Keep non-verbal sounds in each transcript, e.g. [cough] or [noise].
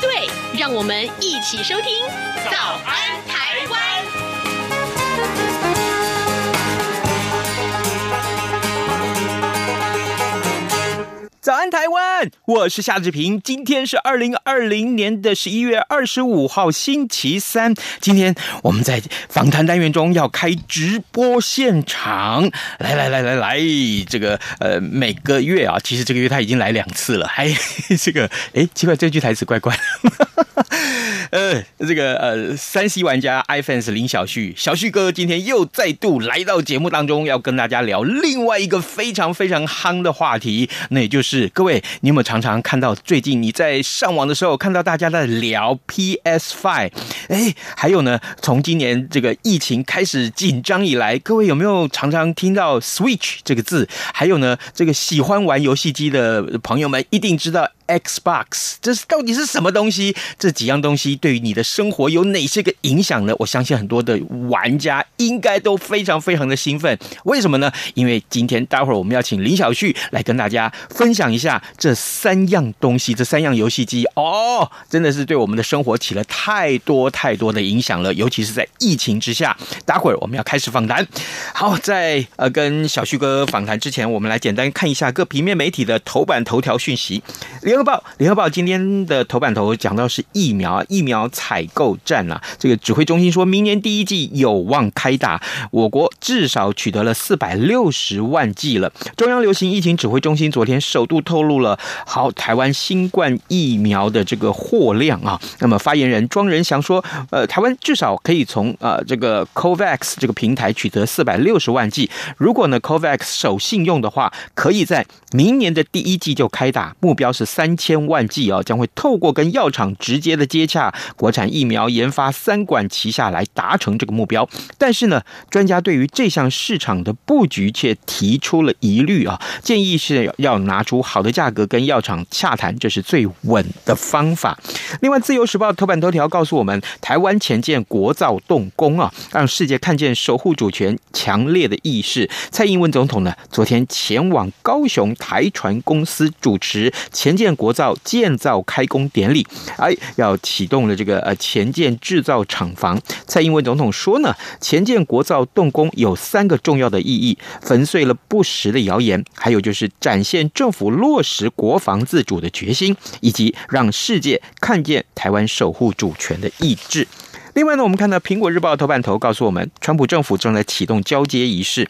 对，让我们一起收听《早安台我是夏志平。今天是二零二零年的十一月二十五号，星期三。今天我们在访谈单元中要开直播现场。来来来来来，这个呃，每个月啊，其实这个月他已经来两次了。还 [laughs] 这个哎，奇怪，这句台词怪怪。呃，这个呃，三 C 玩家 iFans 林小旭，小旭哥今天又再度来到节目当中，要跟大家聊另外一个非常非常夯的话题，那也就是。各位，你有没有常常看到最近你在上网的时候看到大家在聊 PS Five？哎，还有呢，从今年这个疫情开始紧张以来，各位有没有常常听到 Switch 这个字？还有呢，这个喜欢玩游戏机的朋友们一定知道。Xbox，这是到底是什么东西？这几样东西对于你的生活有哪些个影响呢？我相信很多的玩家应该都非常非常的兴奋。为什么呢？因为今天待会儿我们要请林小旭来跟大家分享一下这三样东西，这三样游戏机哦，真的是对我们的生活起了太多太多的影响了。尤其是在疫情之下，待会儿我们要开始访谈。好，在呃跟小旭哥访谈之前，我们来简单看一下各平面媒体的头版头条讯息。联合报，联合报今天的头版头讲到是疫苗，疫苗采购战啊。这个指挥中心说明年第一季有望开打，我国至少取得了四百六十万剂了。中央流行疫情指挥中心昨天首度透露了好台湾新冠疫苗的这个货量啊。那么发言人庄人祥说，呃，台湾至少可以从呃这个 COVAX 这个平台取得四百六十万剂。如果呢 COVAX 守信用的话，可以在明年的第一季就开打，目标是三。三千万剂啊，将会透过跟药厂直接的接洽，国产疫苗研发三管齐下来达成这个目标。但是呢，专家对于这项市场的布局却提出了疑虑啊，建议是要拿出好的价格跟药厂洽谈，这是最稳的方法。另外，《自由时报》头版头条告诉我们，台湾前舰国造动工啊，让世界看见守护主权强烈的意识。蔡英文总统呢，昨天前往高雄台船公司主持前舰。国造建造开工典礼，哎，要启动了这个呃前舰制造厂房。蔡英文总统说呢，前舰国造动工有三个重要的意义，粉碎了不实的谣言，还有就是展现政府落实国防自主的决心，以及让世界看见台湾守护主权的意志。另外呢，我们看到苹果日报头版头告诉我们，川普政府正在启动交接仪式。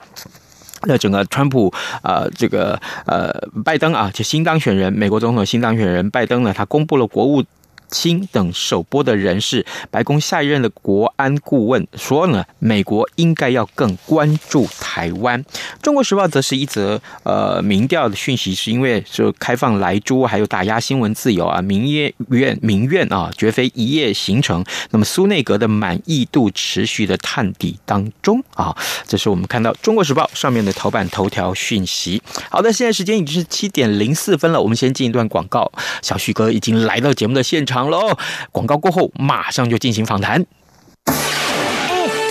那整个川普啊、呃，这个呃，拜登啊，就新当选人，美国总统新当选人拜登呢，他公布了国务。清等首播的人士，白宫下一任的国安顾问说呢，美国应该要更关注台湾。中国时报则是一则呃民调的讯息，是因为就开放莱猪还有打压新闻自由啊，民怨民怨啊，绝非一夜形成。那么苏内阁的满意度持续的探底当中啊，这是我们看到中国时报上面的头版头条讯息。好的，现在时间已经是七点零四分了，我们先进一段广告。小旭哥已经来到节目的现场。好喽，广告过后马上就进行访谈。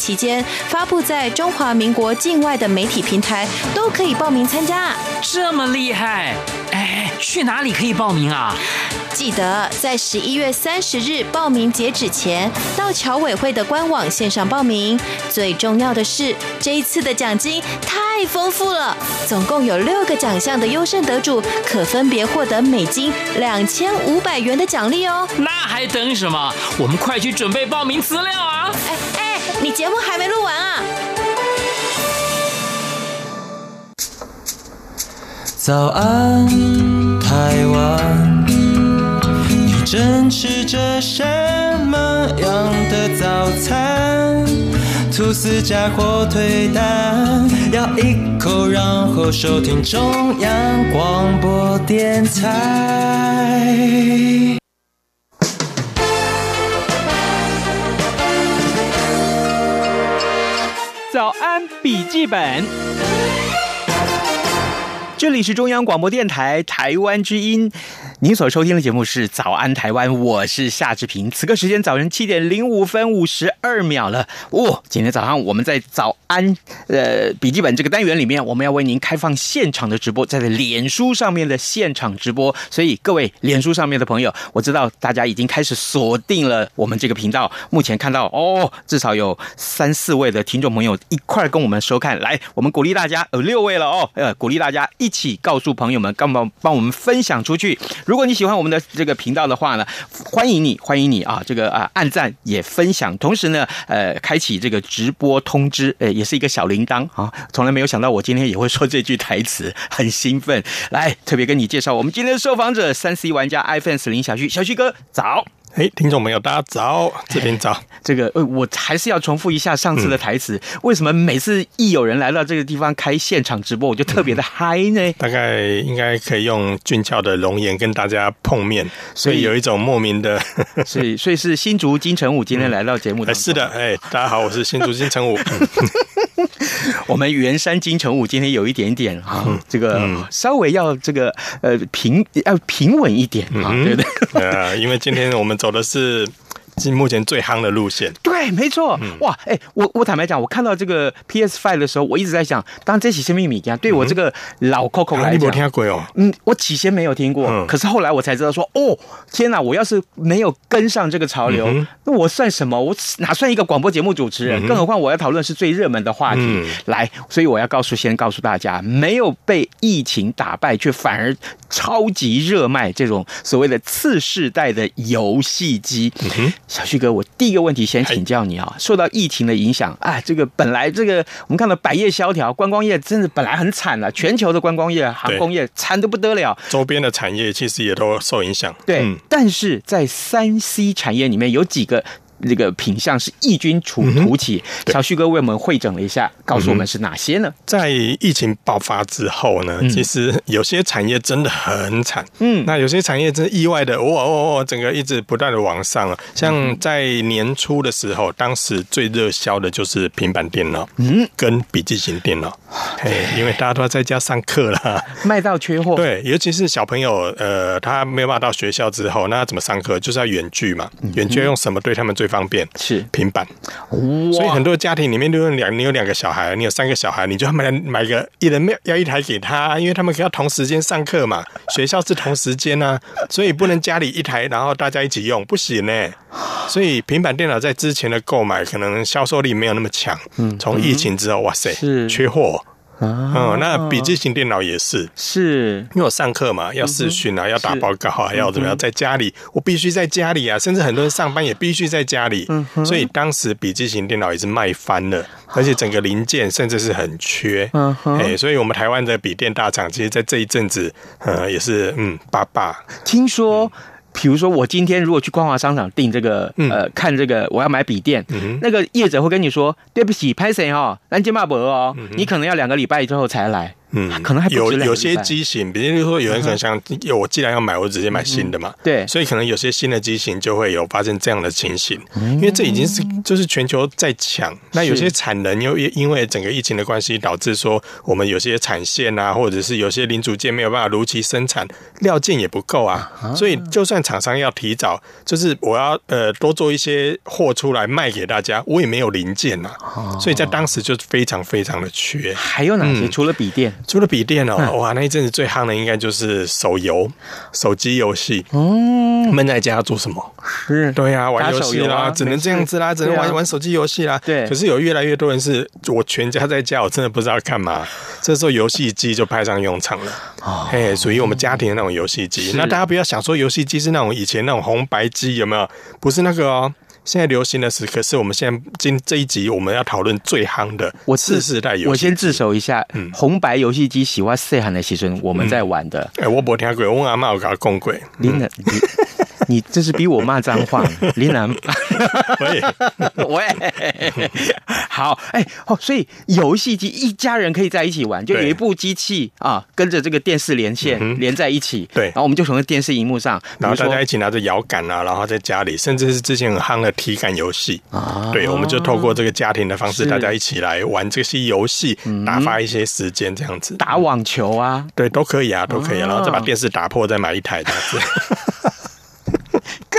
期间发布在中华民国境外的媒体平台都可以报名参加，这么厉害！哎，去哪里可以报名啊？记得在十一月三十日报名截止前，到侨委会的官网线上报名。最重要的是，这一次的奖金太丰富了，总共有六个奖项的优胜得主可分别获得美金两千五百元的奖励哦。那还等什么？我们快去准备报名资料啊！哎哎。你节目还没录完啊？早安，台湾，你正吃着什么样的早餐？吐司加火腿蛋，咬一口，然后收听中央广播电台。早安，笔记本。这里是中央广播电台台湾之音，您所收听的节目是《早安台湾》，我是夏志平。此刻时间早晨七点零五分五十二秒了。哦，今天早上我们在早安呃笔记本这个单元里面，我们要为您开放现场的直播，在脸书上面的现场直播。所以各位脸书上面的朋友，我知道大家已经开始锁定了我们这个频道。目前看到哦，至少有三四位的听众朋友一块跟我们收看。来，我们鼓励大家，有六位了哦，呃，鼓励大家一。起告诉朋友们，帮忙帮我们分享出去。如果你喜欢我们的这个频道的话呢，欢迎你，欢迎你啊！这个啊，按赞也分享，同时呢，呃，开启这个直播通知，呃，也是一个小铃铛啊！从来没有想到我今天也会说这句台词，很兴奋。[laughs] 来，特别跟你介绍我们今天的受访者，三 C 玩家 iPhone 十零小旭，小旭哥早。哎，听众朋友，大家早！这边早。[laughs] 这个，呃，我还是要重复一下上次的台词。嗯、为什么每次一有人来到这个地方开现场直播，我就特别的嗨呢？嗯、大概应该可以用俊俏的容颜跟大家碰面，所以有一种莫名的。[laughs] 所以，所以是新竹金城武今天来到节目。是的，哎，大家好，我是新竹金城武。[laughs] [laughs] 我们圆山金城武今天有一点点啊，这个稍微要这个呃平要平稳一点啊，对不对？呃，[laughs] 因为今天我们走的是。是目前最夯的路线，对，没错。嗯、哇，哎，我我坦白讲，我看到这个 PS Five 的时候，我一直在想，当这起生命米一样，对我这个老 Coco 来讲，你没听过哦？嗯，我起先没有听过，嗯、可是后来我才知道说，哦，天哪！我要是没有跟上这个潮流，嗯、那我算什么？我哪算一个广播节目主持人？嗯、更何况我要讨论是最热门的话题。嗯、来，所以我要告诉先告诉大家，没有被疫情打败，却反而超级热卖这种所谓的次世代的游戏机。小旭哥，我第一个问题先请教你啊，受到疫情的影响，哎，这个本来这个我们看到百业萧条，观光业真的本来很惨了，全球的观光业、航空业惨的不得了，周边的产业其实也都受影响。对，嗯、但是在三 C 产业里面有几个。这个品相是异军突起，嗯、小旭哥为我们会整了一下，告诉我们是哪些呢？在疫情爆发之后呢，嗯、其实有些产业真的很惨，嗯，那有些产业真的意外的，哇哇哇，整个一直不断的往上了。像在年初的时候，当时最热销的就是平板电脑，嗯，跟笔记型电脑，嘿，因为大家都要在家上课了，[laughs] 卖到缺货。对，尤其是小朋友，呃，他没有办法到学校之后，那怎么上课？就是要远距嘛，远距用什么对他们最方便？是平板，所以很多家庭里面都有两，你有两个小孩，你有三个小孩，你就买买个一人要一台给他，因为他们要同时间上课嘛，[laughs] 学校是同时间啊，所以不能家里一台，然后大家一起用，不行呢。[sighs] 所以平板电脑在之前的购买可能销售力没有那么强，嗯，从疫情之后，哇塞，是缺货。嗯，那笔记型电脑也是，是。因为我上课嘛，要视讯啊，要打报告啊，要怎么样，在家里。我必须在家里啊，甚至很多人上班也必须在家里，所以当时笔记型电脑也是卖翻了，而且整个零件甚至是很缺，嗯，哎，所以我们台湾的笔电大厂，其实在这一阵子，呃，也是嗯，爸爸。听说。比如说，我今天如果去光华商场订这个，呃，看这个，我要买笔电，那个业者会跟你说：“对不起，拍谁哦，南京马博哦，你可能要两个礼拜之后才来。”嗯，可能还有有些机型，比如说有人可能想，有我既然要买，我直接买新的嘛。对，所以可能有些新的机型就会有发生这样的情形，因为这已经是就是全球在抢。那有些产能又因为整个疫情的关系，导致说我们有些产线啊，或者是有些零组件没有办法如期生产，料件也不够啊。所以就算厂商要提早，就是我要呃多做一些货出来卖给大家，我也没有零件呐。所以在当时就非常非常的缺。还有哪些？除了笔电？除了笔电哦，嗯、哇，那一阵子最夯的应该就是手游、手机游戏。嗯，闷在家做什么？是，对呀、啊，玩游戏啦，啊、只能这样子啦，只能玩、啊、玩手机游戏啦。对，可是有越来越多人是，我全家在家，我真的不知道干嘛。这时候游戏机就派上用场了。哦，嘿，属于我们家庭的那种游戏机。那大家不要想说游戏机是那种以前那种红白机，有没有？不是那个哦。现在流行的是，可是我们现在今这一集我们要讨论最夯的我次世代游戏。我先自首一下，嗯，红白游戏机喜欢细汉的时阵，我们在玩的。哎、嗯欸，我没听过，我阿妈有讲过。你呢？你这是逼我骂脏话，林南。喂。[laughs] 喂，好，哎、欸，哦，所以游戏机一家人可以在一起玩，就有一部机器啊，跟着这个电视连线、嗯、连在一起，对，然后我们就从那电视荧幕上，然后大家一起拿着摇杆啊，然后在家里，甚至是之前很夯的体感游戏。啊，对，我们就透过这个家庭的方式，大家一起来玩这些游戏，打发一些时间，这样子，打网球啊，对，都可以啊，都可以，然后再把电视打破，再买一台这样子。[laughs]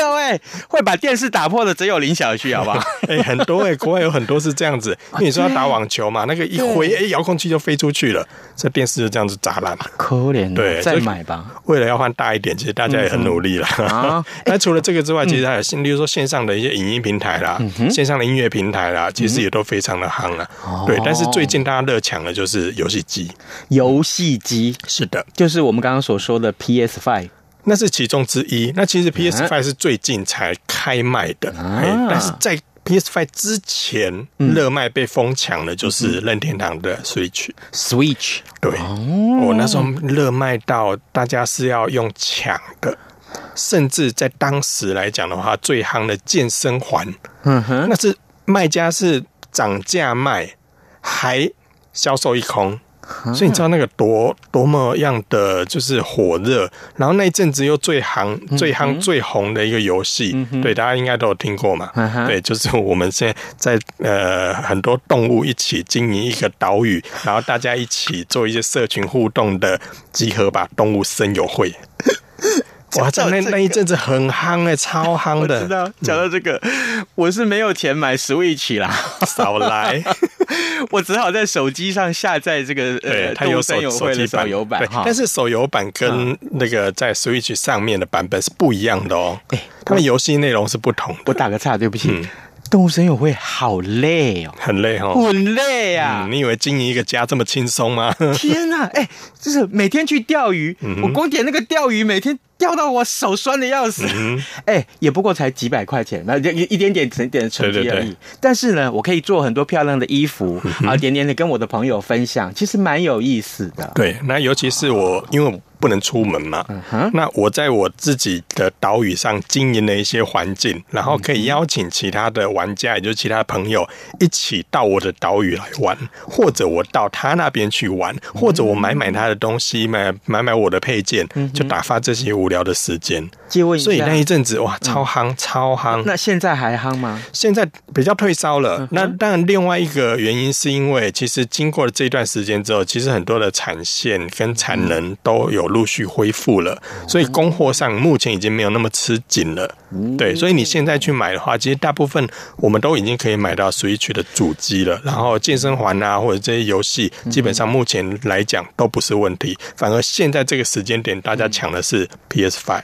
各位会把电视打破的只有林小旭，好不好？[laughs] 哎、欸，很多哎、欸，国外有很多是这样子。你说要打网球嘛，那个一挥，哎，遥控器就飞出去了，这电视就这样子砸烂。可怜，对，再买吧。为了要换大一点，其实大家也很努力了。啊，[laughs] 那除了这个之外，其实还有，例如说线上的一些影音平台啦，线上的音乐平台啦，其实也都非常的夯了。对，但是最近大家热抢的就是游戏机。游戏机是的，就是我们刚刚所说的 PS Five。那是其中之一。那其实 PS Five 是最近才开卖的，啊、但是在 PS Five 之前，热卖被疯抢的就是任天堂的 Switch。Switch 对，我、哦、那时候热卖到大家是要用抢的，甚至在当时来讲的话，最夯的健身环，嗯哼，那是卖家是涨价卖，还销售一空。所以你知道那个多多么样的就是火热，然后那一阵子又最行、最夯、最红的一个游戏，对，大家应该都有听过嘛？对，就是我们现在在呃很多动物一起经营一个岛屿，然后大家一起做一些社群互动的集合吧，动物森友会。哇，在那那一阵子很夯哎、欸，超 [laughs] 夯的。知道，讲到这个，我是没有钱买 Switch 啦，[laughs] 少来。[laughs] 我只好在手机上下载这个，呃，它有手手机版、手游版，但是手游版跟那个在 Switch 上面的版本是不一样的哦。哎，他们游戏内容是不同的。我打个岔，对不起。嗯动物森友会好累哦，很累哦，很累啊！嗯、你以为经营一个家这么轻松吗？天哪、啊，哎、欸，就是每天去钓鱼，嗯、我光点那个钓鱼，每天钓到我手酸的要死。哎、也不过才几百块钱，那一一点点一点成绩而已。对对对，但是呢，我可以做很多漂亮的衣服，啊，点点的跟我的朋友分享，其实蛮有意思的。对，那尤其是我，因为。不能出门嘛？那我在我自己的岛屿上经营了一些环境，然后可以邀请其他的玩家，也就是其他朋友一起到我的岛屿来玩，或者我到他那边去玩，或者我买买他的东西，买买买我的配件，就打发这些无聊的时间。借问一下，所以那一阵子哇，超夯，嗯、超夯。那现在还夯吗？现在比较退烧了。嗯、那当然，另外一个原因是因为，其实经过了这段时间之后，其实很多的产线跟产能都有陆续恢复了，所以供货上目前已经没有那么吃紧了。对，所以你现在去买的话，其实大部分我们都已经可以买到 Switch 的主机了。然后健身环啊，或者这些游戏，基本上目前来讲都不是问题。反而现在这个时间点，大家抢的是 PS Five。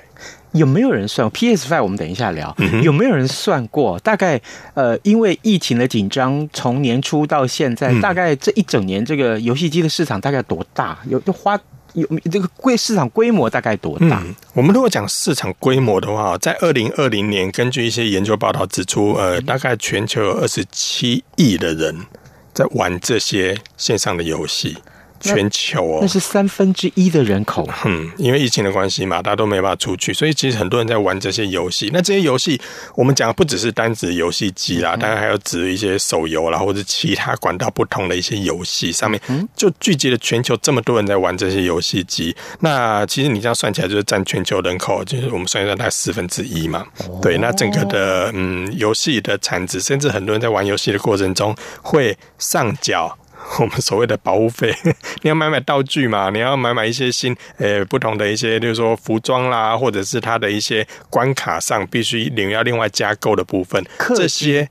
有没有人算 PS Five？我们等一下聊。嗯、有没有人算过？大概呃，因为疫情的紧张，从年初到现在，嗯、大概这一整年，这个游戏机的市场大概多大？有就花有这个规市场规模大概多大？我们如果讲市场规模的话，在二零二零年，根据一些研究报道指出，呃，大概全球有二十七亿的人在玩这些线上的游戏。全球哦，那是三分之一的人口。嗯，因为疫情的关系嘛，大家都没办法出去，所以其实很多人在玩这些游戏。那这些游戏，我们讲的不只是单指游戏机啦，当然还有指一些手游啦，或者其他管道不同的一些游戏上面，就聚集了全球这么多人在玩这些游戏机。那其实你这样算起来，就是占全球人口，就是我们算一算，大概四分之一嘛。对，那整个的嗯游戏的产值，甚至很多人在玩游戏的过程中会上缴。[laughs] 我们所谓的保护费，[laughs] 你要买买道具嘛，你要买买一些新呃不同的一些，就是说服装啦，或者是它的一些关卡上必须另要另外加购的部分，这些，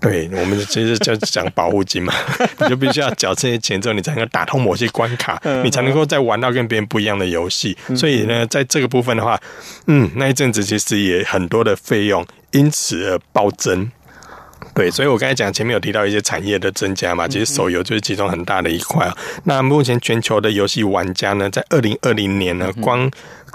对，我们其实就讲保护金嘛，[laughs] 你就必须要缴这些钱之后，你才能打通某些关卡，你才能够再玩到跟别人不一样的游戏。所以呢，在这个部分的话，嗯，那一阵子其实也很多的费用因此而暴增。对，所以我刚才讲前面有提到一些产业的增加嘛，其实手游就是其中很大的一块啊。那目前全球的游戏玩家呢，在二零二零年呢，光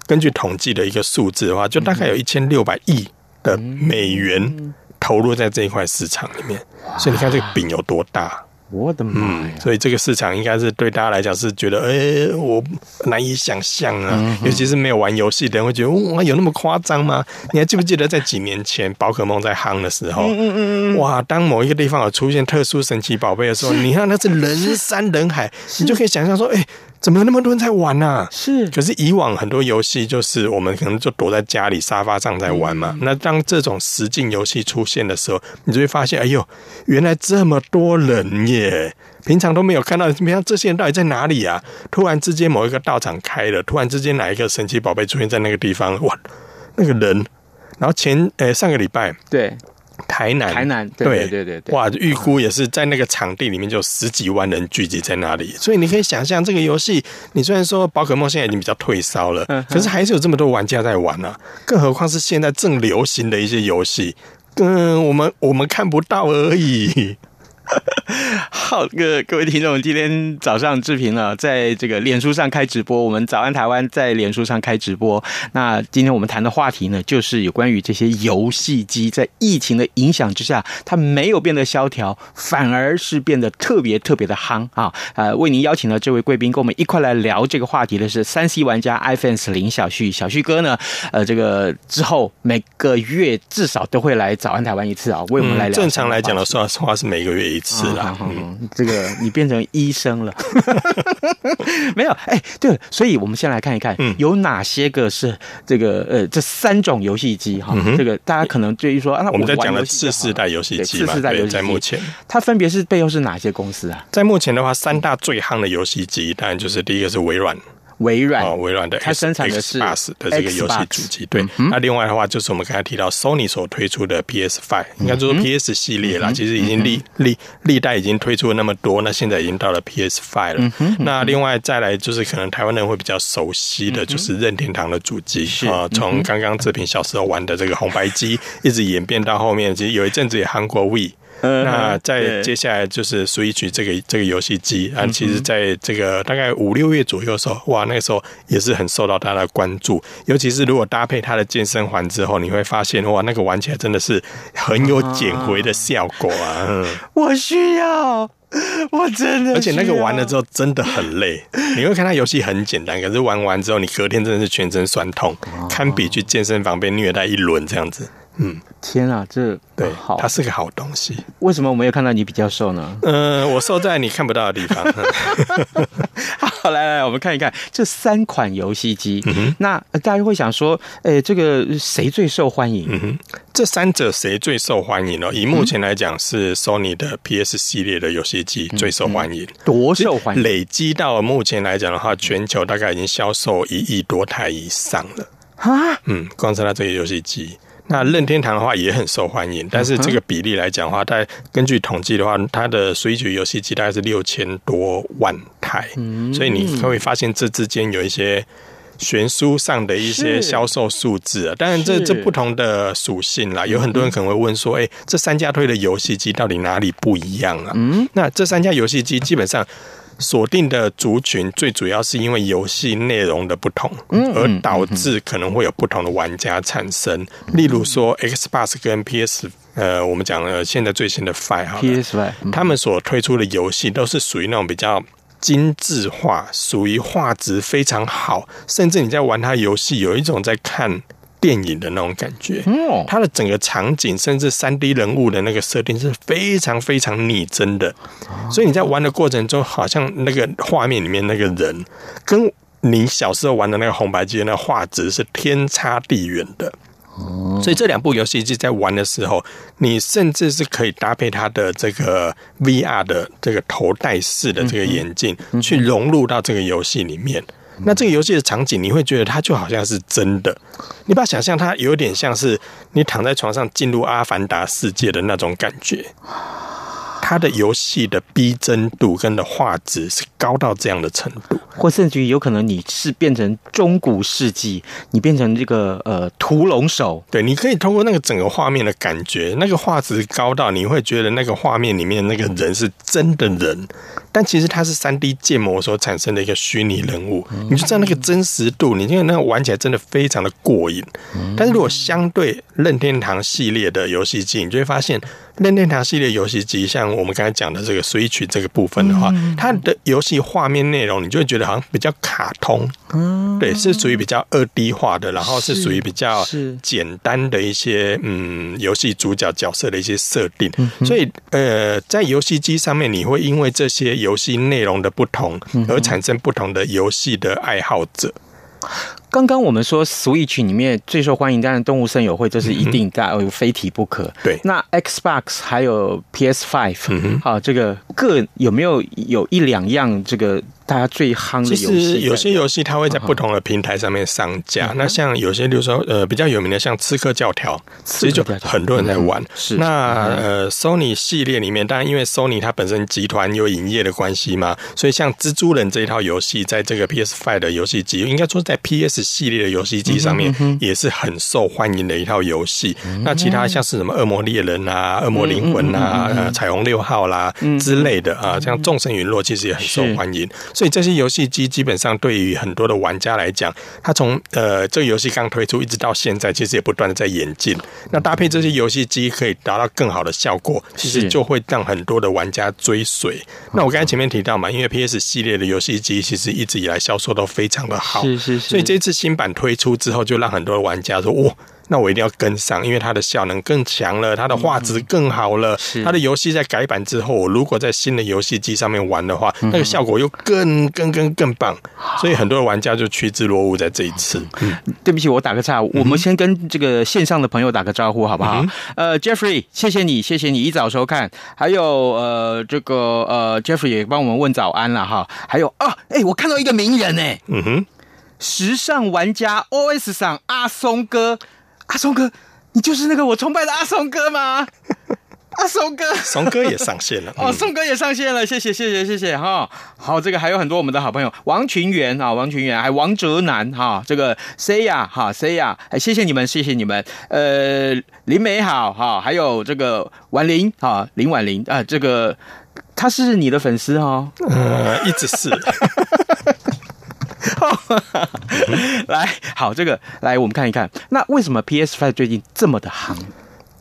根据统计的一个数字的话，就大概有一千六百亿的美元投入在这一块市场里面，所以你看这个饼有多大。我的妈呀、嗯！所以这个市场应该是对大家来讲是觉得，哎、欸，我难以想象啊、嗯。尤其是没有玩游戏的人会觉得，哇，有那么夸张吗？你还记不记得在几年前宝可梦在夯的时候，嗯嗯嗯哇，当某一个地方有出现特殊神奇宝贝的时候，你看那是人山人海，你就可以想象说，哎、欸。怎么有那么多人在玩呢、啊？是，可是以往很多游戏就是我们可能就躲在家里沙发上在玩嘛。嗯、那当这种实境游戏出现的时候，你就会发现，哎呦，原来这么多人耶！平常都没有看到，平常这些人到底在哪里啊？突然之间某一个道场开了，突然之间哪一个神奇宝贝出现在那个地方？哇，那个人！然后前诶、欸、上个礼拜对。台南，台南，对对对对，对，哇！预估也是在那个场地里面就有十几万人聚集在那里，所以你可以想象这个游戏，你虽然说宝可梦现在已经比较退烧了，可是还是有这么多玩家在玩呢、啊。更何况是现在正流行的一些游戏，嗯，我们我们看不到而已。[laughs] 好，各各位听众，今天早上志平呢，在这个脸书上开直播。我们早安台湾在脸书上开直播。那今天我们谈的话题呢，就是有关于这些游戏机在疫情的影响之下，它没有变得萧条，反而是变得特别特别的夯啊！呃，为您邀请了这位贵宾，跟我们一块来聊这个话题的是三 C 玩家 iFans 林小旭，小旭哥呢，呃，这个之后每个月至少都会来早安台湾一次啊，为我们来聊。正常来讲的说实话是每个月一次啦。嗯，这个你变成医生了，[laughs] 没有？哎，对了，所以我们先来看一看，有哪些个是这个呃，这三种游戏机哈？这个大家可能对于说啊，我们在讲的次世代游戏机嘛，次世代游戏机在目前，它分别是背后是哪些公司啊？在目前的话，三大最夯的游戏机，当然就是第一个是微软。微软哦，微软的它生产的是 Xbox 的这个游戏主机，对、嗯。那另外的话，就是我们刚才提到 Sony 所推出的 PS Five，、嗯、应该就是 PS 系列啦、嗯。其实已经历历历代已经推出了那么多，那现在已经到了 PS Five 了、嗯。那另外再来就是可能台湾人会比较熟悉的就是任天堂的主机啊，从刚刚志平小时候玩的这个红白机，一直演变到后面，其实有一阵子也韩国 Wii。[laughs] 那在接下来就是 Switch 这个这个游戏机啊，其实在这个大概五六月左右的时候，哇，那个时候也是很受到大家的关注。尤其是如果搭配它的健身环之后，你会发现哇，那个玩起来真的是很有减肥的效果啊！嗯，我需要，我真的，而且那个玩了之后真的很累。你会看它游戏很简单，可是玩完之后，你隔天真的是全身酸痛，堪比去健身房被虐待一轮这样子。嗯，天啊，这对，好它是个好东西。为什么我没有看到你比较瘦呢？嗯、呃，我瘦在你看不到的地方。[laughs] 好，来来，我们看一看这三款游戏机。嗯哼，那大家会想说，哎、欸，这个谁最受欢迎？嗯哼，这三者谁最受欢迎呢？以目前来讲，是 Sony 的 PS 系列的游戏机最受欢迎。多受欢迎？累积到目前来讲的话，全球大概已经销售一亿多台以上了。啊，嗯，光是它这个游戏机。那任天堂的话也很受欢迎，但是这个比例来讲的话，它根据统计的话，它的 Switch 游戏机大概是六千多万台，所以你会发现这之间有一些悬殊上的一些销售数字啊。当然，这这不同的属性啦，有很多人可能会问说，哎，这三家推的游戏机到底哪里不一样啊？嗯，那这三家游戏机基本上。锁定的族群最主要是因为游戏内容的不同，而导致可能会有不同的玩家产生。例如说，Xbox 跟 PS，呃，我们讲了现在最新的 Five 哈，PS Five，他们所推出的游戏都是属于那种比较精致化，属于画质非常好，甚至你在玩它游戏有一种在看。电影的那种感觉，它的整个场景甚至三 D 人物的那个设定是非常非常拟真的，所以你在玩的过程中，好像那个画面里面那个人，跟你小时候玩的那个红白机的那画质是天差地远的。所以这两部游戏机在玩的时候，你甚至是可以搭配它的这个 VR 的这个头戴式的这个眼镜，去融入到这个游戏里面。那这个游戏的场景，你会觉得它就好像是真的。你把想象，它有点像是你躺在床上进入阿凡达世界的那种感觉。它的游戏的逼真度跟的画质是高到这样的程度，或甚至于有可能你是变成中古世纪，你变成这个呃屠龙手，对，你可以通过那个整个画面的感觉，那个画质高到你会觉得那个画面里面那个人是真的人，但其实它是三 D 建模所产生的一个虚拟人物，你就知道那个真实度，你因为那个玩起来真的非常的过瘾。但是如果相对任天堂系列的游戏机，你就会发现。任天堂系列游戏机，像我们刚才讲的这个 Switch 这个部分的话，它的游戏画面内容，你就会觉得好像比较卡通，嗯，对，是属于比较二 D 化的，然后是属于比较简单的一些嗯游戏主角角色的一些设定，所以呃，在游戏机上面，你会因为这些游戏内容的不同而产生不同的游戏的爱好者。刚刚我们说 Switch 里面最受欢迎，当然动物森友会这是一定的，哦，非提不可。对，那 Xbox 还有 PS Five，好，这个各有没有有一两样这个？大家最夯的游戏，其实有些游戏它会在不同的平台上面上架。嗯、那像有些，比如说呃比较有名的，像《刺客教条》，其实就很多人在玩。嗯、是那呃，Sony 系列里面，当然因为 Sony 它本身集团有营业的关系嘛，所以像《蜘蛛人》这一套游戏，在这个 PS Five 的游戏机，应该说在 PS 系列的游戏机上面也是很受欢迎的一套游戏。嗯、那其他像是什么《恶魔猎人》啊，《恶魔灵魂》啊，呃，《彩虹六号》啦之类的啊，像《众神陨落》其实也很受欢迎。所以这些游戏机基本上对于很多的玩家来讲，它从呃这个游戏刚推出一直到现在，其实也不断的在演进。那搭配这些游戏机可以达到更好的效果，其实就会让很多的玩家追随。那我刚才前面提到嘛，因为 PS 系列的游戏机其实一直以来销售都非常的好，是是是。所以这次新版推出之后，就让很多的玩家说哇。那我一定要跟上，因为它的效能更强了，它的画质更好了。它的游戏在改版之后，我如果在新的游戏机上面玩的话，那个效果又更更更更棒。所以很多玩家就趋之若鹜在这一次。嗯，对不起，我打个岔，我们先跟这个线上的朋友打个招呼，好不好？呃，Jeffrey，谢谢你，谢谢你一早收看。还有呃，这个呃，Jeffrey 也帮我们问早安了哈。还有啊，哎，我看到一个名人哎，嗯哼，时尚玩家 OS 上阿松哥。阿松哥，你就是那个我崇拜的阿松哥吗？[laughs] 阿松哥，松哥也上线了哦，松哥也上线了，谢谢谢谢谢谢哈。好，这个还有很多我们的好朋友，王群元啊，王群元，还有王哲南哈，这个 Saya 哈哎，谢谢你们，谢谢你们。呃，林美好哈，还有这个婉玲哈，林婉玲啊，这个他是你的粉丝哈？呃，一直是。[laughs] [laughs] 来，好，这个来，我们看一看，那为什么 PS Five 最近这么的夯？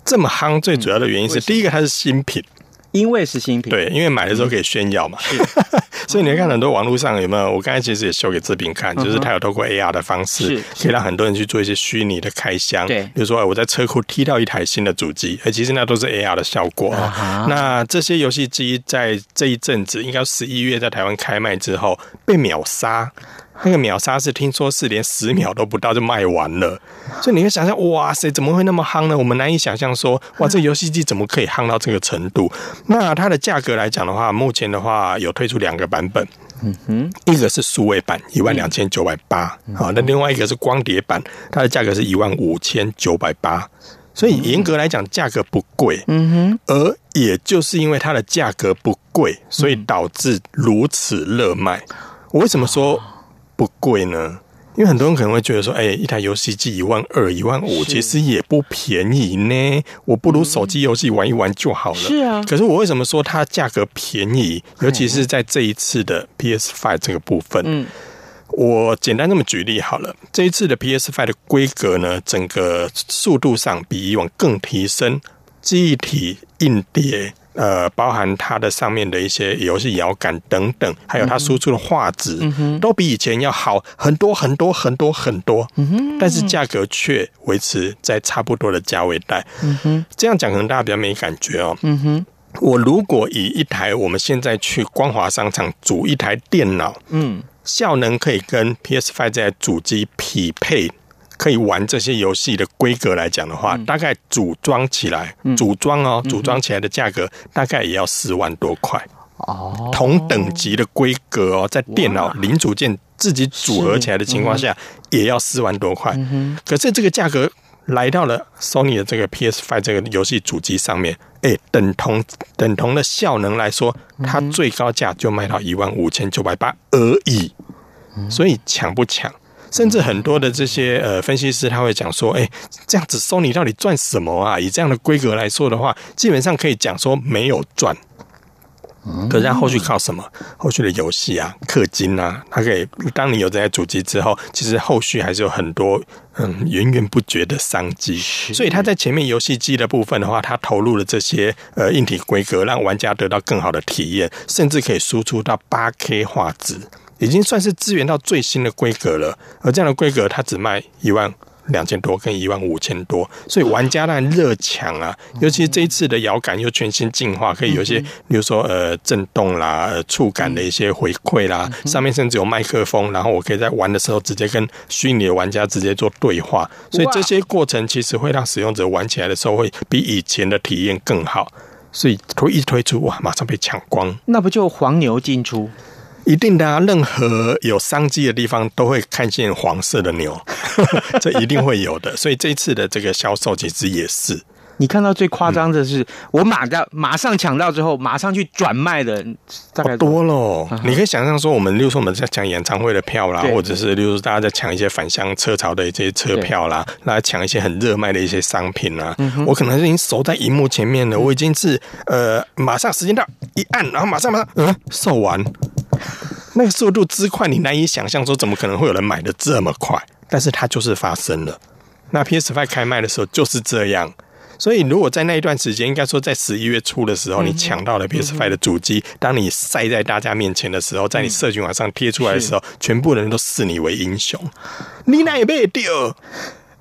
这么夯，最主要的原因是，第一个它是新品，因为是新品，对，因为买的时候可以炫耀嘛，是 [laughs] 所以你看很多网络上有没有？我刚才其实也秀给志平看，就是他有透过 AR 的方式，可以让很多人去做一些虚拟的开箱，对，比如说我在车库踢到一台新的主机，哎，其实那都是 AR 的效果。那这些游戏机在这一阵子，应该十一月在台湾开卖之后被秒杀。那个秒杀是听说是连十秒都不到就卖完了，所以你会想象，哇塞，怎么会那么夯呢？我们难以想象说，哇，这游戏机怎么可以夯到这个程度？那它的价格来讲的话，目前的话有推出两个版本，嗯哼，一个是数位版一万两千九百八，好，那另外一个是光碟版，它的价格是一万五千九百八，所以严格来讲价格不贵，嗯哼，而也就是因为它的价格不贵，所以导致如此热卖。我为什么说？不贵呢，因为很多人可能会觉得说，哎，一台游戏机一万二、一万五，其实也不便宜呢。我不如手机游戏玩一玩就好了。是啊。可是我为什么说它价格便宜？尤其是在这一次的 PS Five 这个部分。嗯。我简单这么举例好了，这一次的 PS Five 的规格呢，整个速度上比以往更提升，记忆体、硬碟。呃，包含它的上面的一些游戏摇杆等等，还有它输出的画质，嗯，都比以前要好很多很多很多很多。但是价格却维持在差不多的价位带。这样讲可能大家比较没感觉哦。嗯哼，我如果以一台我们现在去光华商场组一台电脑，嗯，效能可以跟 PS5 这台主机匹配。可以玩这些游戏的规格来讲的话，大概组装起来，组装哦，组装起来的价格大概也要四万多块。哦，同等级的规格哦，在电脑零组件自己组合起来的情况下，也要四万多块。可是这个价格来到了 Sony 的这个 PS Five 这个游戏主机上面，哎，等同等同的效能来说，它最高价就卖到一万五千九百八而已。所以抢不抢？甚至很多的这些呃分析师他会讲说，哎，这样子 Sony 到底赚什么啊？以这样的规格来说的话，基本上可以讲说没有赚。可是它后续靠什么？后续的游戏啊，氪金啊，它可以。当你有这台主机之后，其实后续还是有很多嗯源源不绝的商机。所以他在前面游戏机的部分的话，他投入了这些呃硬体规格，让玩家得到更好的体验，甚至可以输出到八 K 画质，已经算是支援到最新的规格了。而这样的规格，它只卖一万。两千多跟一万五千多，所以玩家当然热抢啊！尤其是这一次的摇杆又全新进化，可以有一些，比如说呃震动啦、呃、触感的一些回馈啦，上面甚至有麦克风，然后我可以在玩的时候直接跟虚拟的玩家直接做对话，所以这些过程其实会让使用者玩起来的时候会比以前的体验更好，所以推一推出哇，马上被抢光，那不就黄牛进出？一定的啊，任何有商机的地方都会看见黄色的牛，[laughs] 这一定会有的。所以这一次的这个销售其实也是。你看到最夸张的是，我马到马上抢到之后，马上去转卖的大概多了。你可以想象说，我们例如说我们在抢演唱会的票啦，或者是例如大家在抢一些返乡车潮的一些车票啦，来抢一些很热卖的一些商品啦。我可能已经守在荧幕前面了，我已经是呃，马上时间到一按，然后马上马上嗯售完，[laughs] 那个速度之快，你难以想象说怎么可能会有人买的这么快？但是它就是发生了。那 PS Five 开卖的时候就是这样。所以，如果在那一段时间，应该说在十一月初的时候，你抢到了 PS Five 的主机，当你晒在大家面前的时候，在你社群网上贴出来的时候，全部人都视你为英雄。你哪也被丢？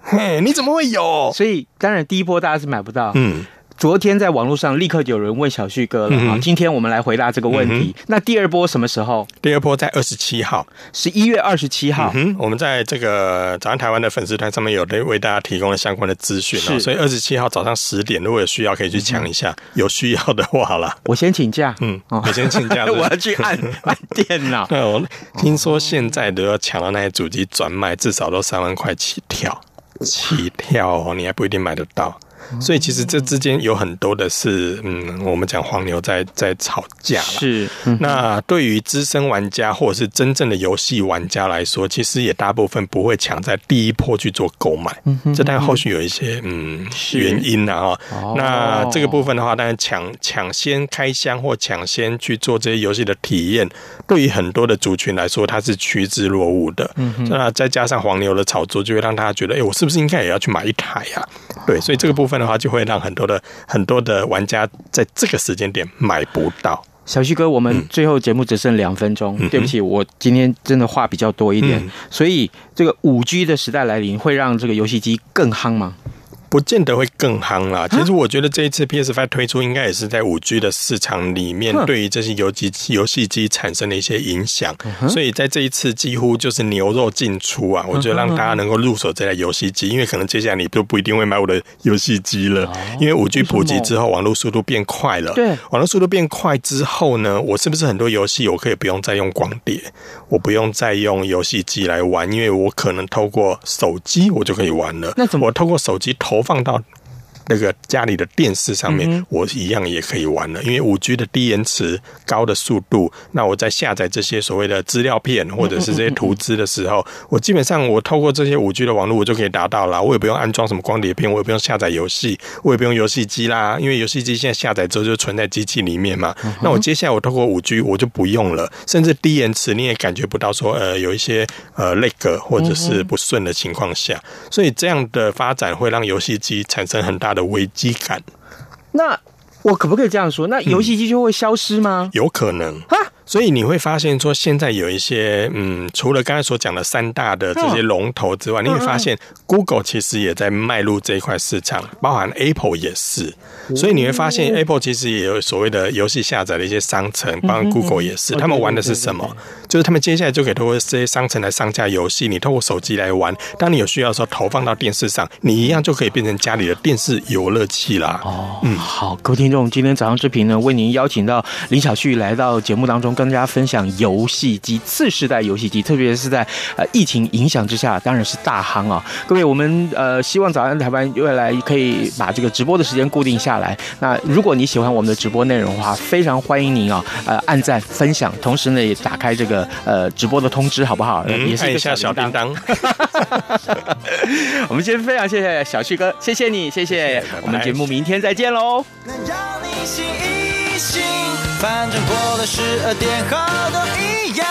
嘿，你怎么会有？所以，当然第一波大家是买不到。嗯。昨天在网络上立刻就有人问小旭哥了啊！今天我们来回答这个问题。那第二波什么时候？第二波在二十七号，十一月二十七号。嗯，我们在这个早上台湾的粉丝团上面有的为大家提供了相关的资讯啊，所以二十七号早上十点，如果有需要可以去抢一下。有需要的话啦，我先请假。嗯，我先请假，[laughs] 我要去按按电脑。[laughs] 对，我听说现在都要抢到那些主机转卖，至少都三万块起跳，起跳哦，你还不一定买得到。所以其实这之间有很多的是，嗯，我们讲黄牛在在吵架了。是，那对于资深玩家或者是真正的游戏玩家来说，其实也大部分不会抢在第一波去做购买。嗯，这当然后续有一些嗯原因呐啊。那这个部分的话，当然抢抢先开箱或抢先去做这些游戏的体验，对于很多的族群来说，它是趋之若鹜的。嗯，那再加上黄牛的炒作，就会让大家觉得，哎，我是不是应该也要去买一台呀？对，所以这个部分。的话就会让很多的很多的玩家在这个时间点买不到。小旭哥，我们最后节目只剩两分钟，嗯、对不起，我今天真的话比较多一点，嗯、所以这个五 G 的时代来临，会让这个游戏机更夯吗？不见得会更夯啦。其实我觉得这一次 PS Five 推出，应该也是在五 G 的市场里面，对于这些游机游戏机产生了一些影响。所以在这一次几乎就是牛肉进出啊！我觉得让大家能够入手这台游戏机，因为可能接下来你都不一定会买我的游戏机了，因为五 G 普及之后，网络速度变快了。对，网络速度变快之后呢，我是不是很多游戏我可以不用再用光碟，我不用再用游戏机来玩，因为我可能透过手机我就可以玩了。那怎么我透过手机投投放到那个家里的电视上面，我一样也可以玩了，因为五 G 的低延迟、高的速度。那我在下载这些所谓的资料片或者是这些图资的时候，我基本上我透过这些五 G 的网络，我就可以达到了。我也不用安装什么光碟片，我也不用下载游戏，我也不用游戏机啦，因为游戏机现在下载之后就存在机器里面嘛。那我接下来我透过五 G 我就不用了，甚至低延迟你也感觉不到说呃有一些呃 lag 或者是不顺的情况下，所以这样的发展会让游戏机产生很大的危机感，那我可不可以这样说？那游戏机就会消失吗？嗯、有可能啊。所以你会发现，说现在有一些，嗯，除了刚才所讲的三大的这些龙头之外，你会发现，Google 其实也在迈入这一块市场，包含 Apple 也是。所以你会发现，Apple 其实也有所谓的游戏下载的一些商城，包括 Google 也是。他们玩的是什么？就是他们接下来就可以通过这些商城来上架游戏，你透过手机来玩。当你有需要的时候，投放到电视上，你一样就可以变成家里的电视游乐器啦。哦，嗯，好，各位听众，今天早上视频呢，为您邀请到李小旭来到节目当中。跟大家分享游戏机，次世代游戏机，特别是在呃疫情影响之下，当然是大夯啊！各位，我们呃希望早安台湾未来可以把这个直播的时间固定下来。那如果你喜欢我们的直播内容的话，非常欢迎您啊，呃按赞分享，同时呢也打开这个呃直播的通知，好不好？嗯，也是一个小叮当。[laughs] 我们先非常谢谢小旭哥，谢谢你，谢谢。我们节目明天再见喽。能让你心，反正过了十二点后都一样。